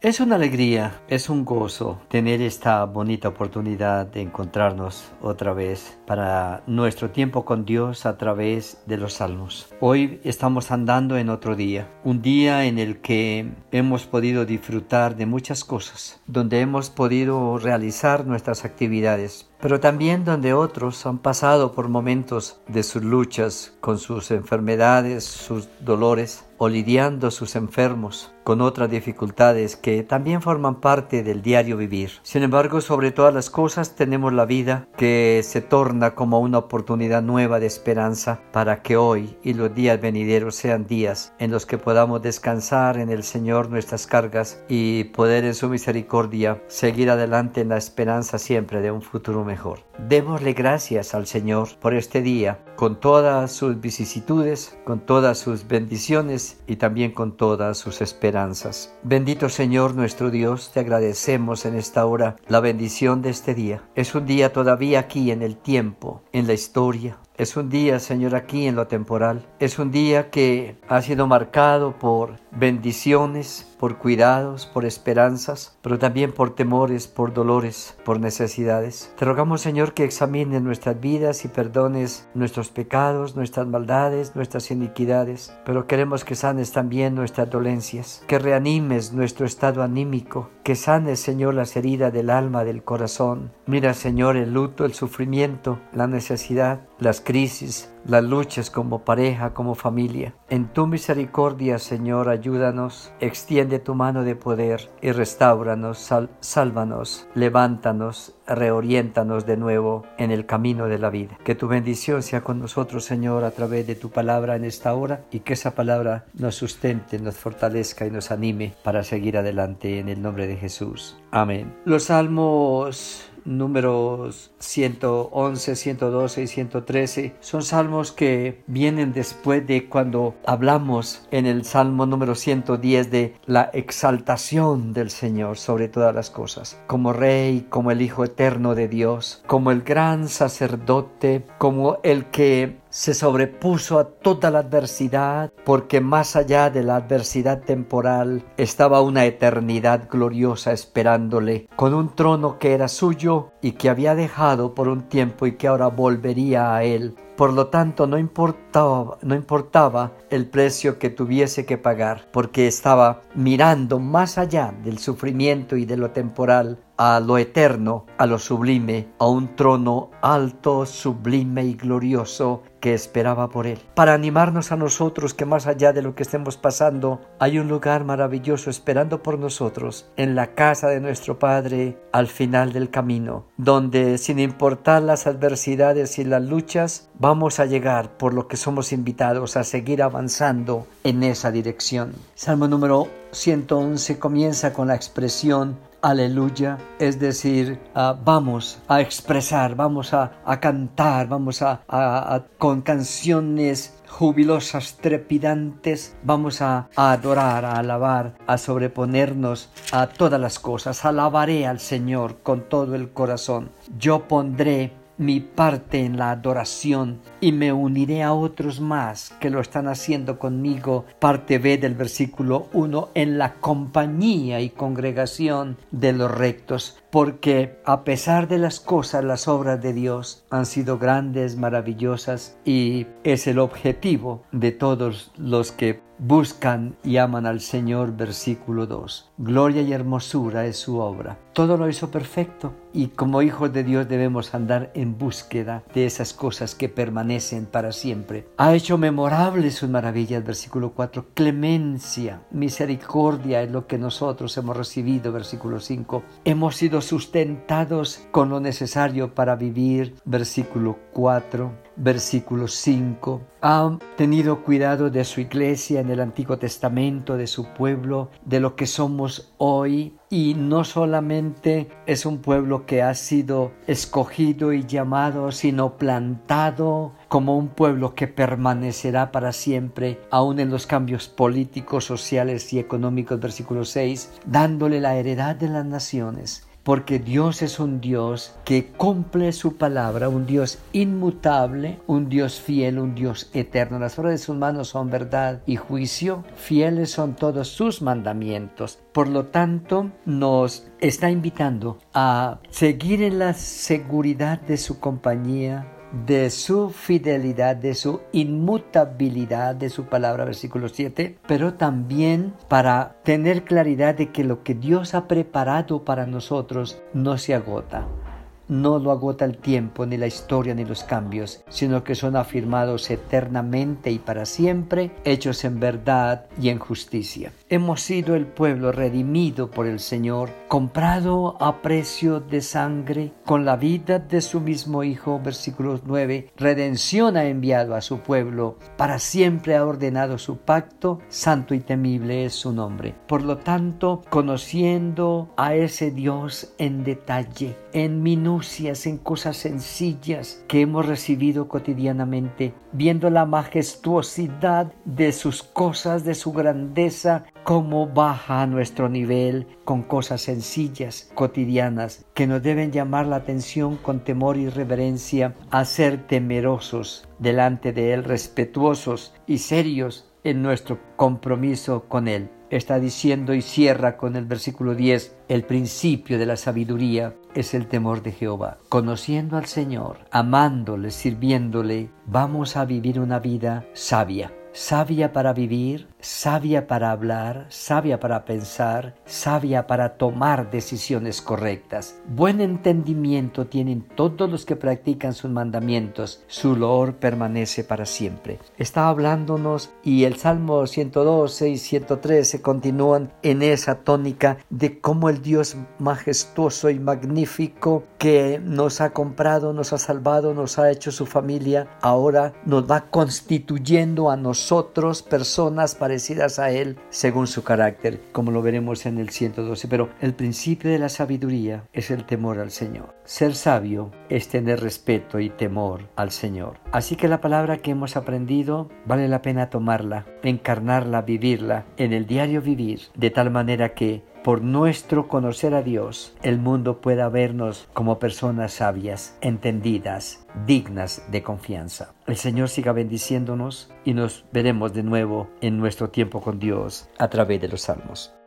Es una alegría, es un gozo tener esta bonita oportunidad de encontrarnos otra vez para nuestro tiempo con Dios a través de los salmos. Hoy estamos andando en otro día, un día en el que hemos podido disfrutar de muchas cosas, donde hemos podido realizar nuestras actividades, pero también donde otros han pasado por momentos de sus luchas con sus enfermedades, sus dolores o lidiando sus enfermos con otras dificultades que también forman parte del diario vivir. Sin embargo, sobre todas las cosas tenemos la vida que se torna como una oportunidad nueva de esperanza para que hoy y los días venideros sean días en los que podamos descansar en el Señor nuestras cargas y poder en su misericordia seguir adelante en la esperanza siempre de un futuro mejor. Démosle gracias al Señor por este día, con todas sus vicisitudes, con todas sus bendiciones y también con todas sus esperanzas Bendito Señor nuestro Dios, te agradecemos en esta hora la bendición de este día. Es un día todavía aquí en el tiempo, en la historia, es un día, Señor, aquí en lo temporal. Es un día que ha sido marcado por bendiciones, por cuidados, por esperanzas, pero también por temores, por dolores, por necesidades. Te rogamos, Señor, que examines nuestras vidas y perdones nuestros pecados, nuestras maldades, nuestras iniquidades, pero queremos que sanes también nuestras dolencias, que reanimes nuestro estado anímico, que sanes, Señor, las heridas del alma, del corazón. Mira, Señor, el luto, el sufrimiento, la necesidad, las crisis, las luchas como pareja, como familia. En tu misericordia, Señor, ayúdanos, extiende tu mano de poder y restauranos, sálvanos, levántanos, reoriéntanos de nuevo en el camino de la vida. Que tu bendición sea con nosotros, Señor, a través de tu palabra en esta hora y que esa palabra nos sustente, nos fortalezca y nos anime para seguir adelante en el nombre de Jesús. Amén. Los salmos números 111, 112 y 113 son salmos que vienen después de cuando hablamos en el salmo número 110 de la exaltación del Señor sobre todas las cosas, como Rey, como el Hijo eterno de Dios, como el gran sacerdote, como el que se sobrepuso a toda la adversidad, porque más allá de la adversidad temporal estaba una eternidad gloriosa esperándole, con un trono que era suyo y que había dejado por un tiempo y que ahora volvería a él. Por lo tanto, no importaba, el precio que tuviese que pagar, porque estaba mirando más allá del sufrimiento y de lo temporal a lo eterno, a lo sublime, a un trono alto, sublime y glorioso que esperaba por él. Para animarnos a nosotros que más allá de lo que estemos pasando, hay un lugar maravilloso esperando por nosotros en la casa de nuestro Padre al final del camino, donde sin importar las adversidades y las luchas, vamos a llegar por lo que somos invitados a seguir avanzando en esa dirección. Salmo número 111 comienza con la expresión aleluya, es decir, vamos a expresar, vamos a, cantar, vamos a, con canciones jubilosas, trepidantes, vamos a, a, adorar, a alabar, a sobreponernos a todas las cosas. Alabaré al Señor con todo el corazón. Yo pondré mi parte en la adoración y me uniré a otros más que lo están haciendo conmigo. Parte B del versículo 1 en la compañía y congregación de los rectos porque a pesar de las cosas, las obras de Dios han sido grandes, maravillosas y es el objetivo de todos los que buscan y aman al Señor, versículo 2. Gloria y hermosura es su obra. Todo lo hizo perfecto y como hijos de Dios debemos andar en búsqueda de esas cosas que permanecen para siempre. Ha hecho memorables sus maravillas, versículo 4. Clemencia, misericordia es lo que nosotros hemos recibido, versículo 5. Hemos sido sustentados con lo necesario para vivir. Versículo 4, versículo 5. Ha tenido cuidado de su iglesia en el Antiguo Testamento, de su pueblo, de lo que somos hoy. Y no solamente es un pueblo que ha sido escogido y llamado, sino plantado como un pueblo que permanecerá para siempre, aun en los cambios políticos, sociales y económicos, versículo 6, dándole la heredad de las naciones porque Dios es un Dios que cumple su palabra, un Dios inmutable, un Dios fiel, un Dios eterno. Las obras de sus manos son verdad y juicio, fieles son todos sus mandamientos. Por lo tanto, nos está invitando a seguir en la seguridad de su compañía, de su fidelidad, de su inmutabilidad de su palabra, versículo 7, pero también para tener claridad de que lo que Dios ha preparado para nosotros no se agota no lo agota el tiempo, ni la historia, ni los cambios, sino que son afirmados eternamente y para siempre, hechos en verdad y en justicia. Hemos sido el pueblo redimido por el Señor, comprado a precio de sangre, con la vida de su mismo Hijo, versículos 9, redención ha enviado a su pueblo, para siempre ha ordenado su pacto, santo y temible es su nombre. Por lo tanto, conociendo a ese Dios en detalle, en minutos, en cosas sencillas que hemos recibido cotidianamente, viendo la majestuosidad de sus cosas, de su grandeza, cómo baja a nuestro nivel con cosas sencillas, cotidianas, que nos deben llamar la atención con temor y reverencia a ser temerosos delante de Él, respetuosos y serios en nuestro compromiso con Él está diciendo y cierra con el versículo 10, el principio de la sabiduría es el temor de Jehová. Conociendo al Señor, amándole, sirviéndole, vamos a vivir una vida sabia sabia para vivir, sabia para hablar, sabia para pensar, sabia para tomar decisiones correctas. Buen entendimiento tienen todos los que practican sus mandamientos, su loor permanece para siempre. Está hablándonos y el Salmo 112 y 113 continúan en esa tónica de cómo el Dios majestuoso y magnífico que nos ha comprado, nos ha salvado, nos ha hecho su familia, ahora nos va constituyendo a nosotros personas parecidas a Él según su carácter, como lo veremos en el 112. Pero el principio de la sabiduría es el temor al Señor. Ser sabio es tener respeto y temor al Señor. Así que la palabra que hemos aprendido vale la pena tomarla, encarnarla, vivirla en el diario vivir, de tal manera que por nuestro conocer a Dios, el mundo pueda vernos como personas sabias, entendidas, dignas de confianza. El Señor siga bendiciéndonos y nos veremos de nuevo en nuestro tiempo con Dios a través de los salmos.